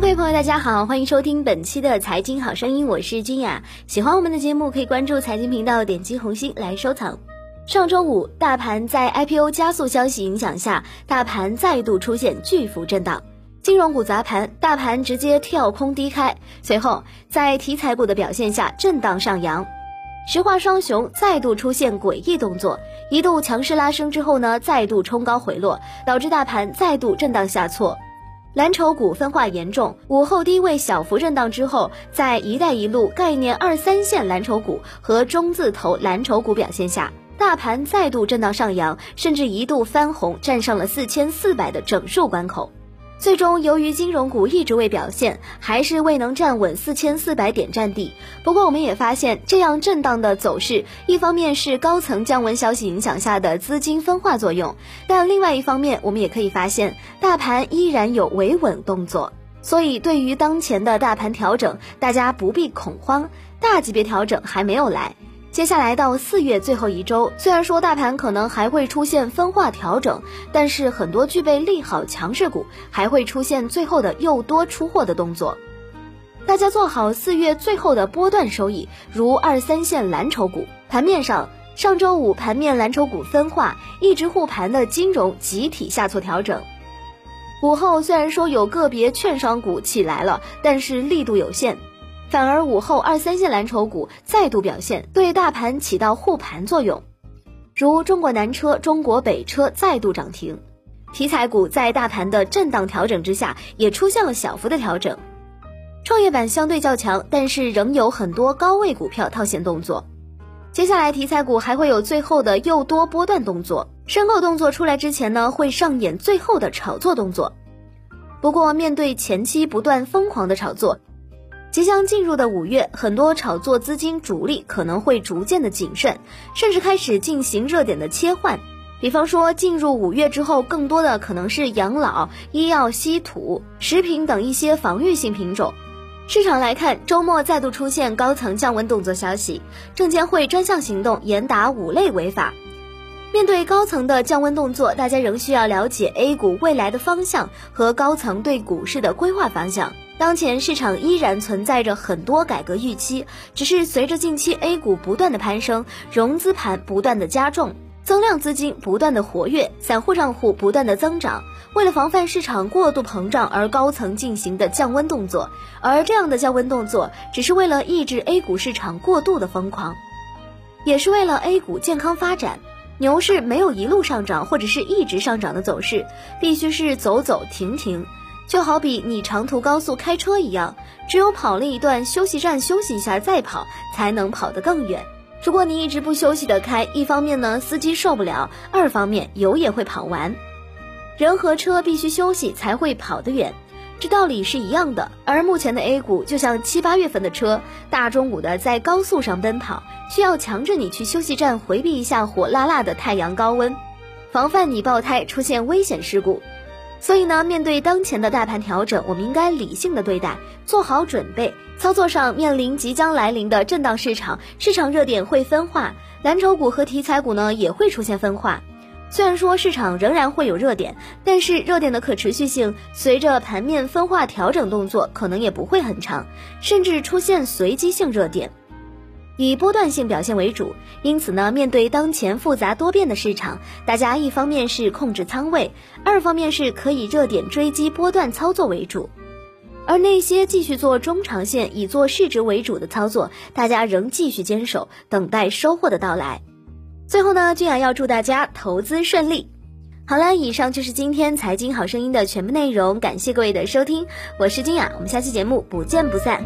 各位朋友，大家好，欢迎收听本期的财经好声音，我是君雅。喜欢我们的节目，可以关注财经频道，点击红心来收藏。上周五，大盘在 IPO 加速消息影响下，大盘再度出现巨幅震荡，金融股砸盘，大盘直接跳空低开，随后在题材股的表现下震荡上扬，石化双雄再度出现诡异动作，一度强势拉升之后呢，再度冲高回落，导致大盘再度震荡下挫。蓝筹股分化严重，午后低位小幅震荡之后，在“一带一路”概念二三线蓝筹股和中字头蓝筹股表现下，大盘再度震荡上扬，甚至一度翻红，站上了四千四百的整数关口。最终，由于金融股一直未表现，还是未能站稳四千四百点战地。不过，我们也发现，这样震荡的走势，一方面是高层降温消息影响下的资金分化作用，但另外一方面，我们也可以发现，大盘依然有维稳动作。所以，对于当前的大盘调整，大家不必恐慌，大级别调整还没有来。接下来到四月最后一周，虽然说大盘可能还会出现分化调整，但是很多具备利好强势股还会出现最后的又多出货的动作。大家做好四月最后的波段收益，如二三线蓝筹股。盘面上，上周五盘面蓝筹股分化，一直护盘的金融集体下挫调整。午后虽然说有个别券商股起来了，但是力度有限。反而午后二三线蓝筹股再度表现，对大盘起到护盘作用，如中国南车、中国北车再度涨停。题材股在大盘的震荡调整之下，也出现了小幅的调整。创业板相对较强，但是仍有很多高位股票套现动作。接下来题材股还会有最后的诱多波段动作，申购动作出来之前呢，会上演最后的炒作动作。不过面对前期不断疯狂的炒作。即将进入的五月，很多炒作资金主力可能会逐渐的谨慎，甚至开始进行热点的切换。比方说，进入五月之后，更多的可能是养老、医药、稀土、食品等一些防御性品种。市场来看，周末再度出现高层降温动作消息，证监会专项行动严打五类违法。面对高层的降温动作，大家仍需要了解 A 股未来的方向和高层对股市的规划方向。当前市场依然存在着很多改革预期，只是随着近期 A 股不断的攀升，融资盘不断的加重，增量资金不断的活跃，散户账户不断的增长，为了防范市场过度膨胀而高层进行的降温动作，而这样的降温动作只是为了抑制 A 股市场过度的疯狂，也是为了 A 股健康发展。牛市没有一路上涨或者是一直上涨的走势，必须是走走停停。就好比你长途高速开车一样，只有跑了一段休息站休息一下再跑，才能跑得更远。如果你一直不休息的开，一方面呢司机受不了，二方面油也会跑完。人和车必须休息才会跑得远，这道理是一样的。而目前的 A 股就像七八月份的车，大中午的在高速上奔跑，需要强制你去休息站回避一下火辣辣的太阳高温，防范你爆胎出现危险事故。所以呢，面对当前的大盘调整，我们应该理性的对待，做好准备。操作上面临即将来临的震荡市场，市场热点会分化，蓝筹股和题材股呢也会出现分化。虽然说市场仍然会有热点，但是热点的可持续性随着盘面分化调整动作可能也不会很长，甚至出现随机性热点。以波段性表现为主，因此呢，面对当前复杂多变的市场，大家一方面是控制仓位，二方面是可以热点追击波段操作为主。而那些继续做中长线、以做市值为主的操作，大家仍继续坚守，等待收获的到来。最后呢，俊雅要祝大家投资顺利。好了，以上就是今天财经好声音的全部内容，感谢各位的收听，我是俊雅，我们下期节目不见不散。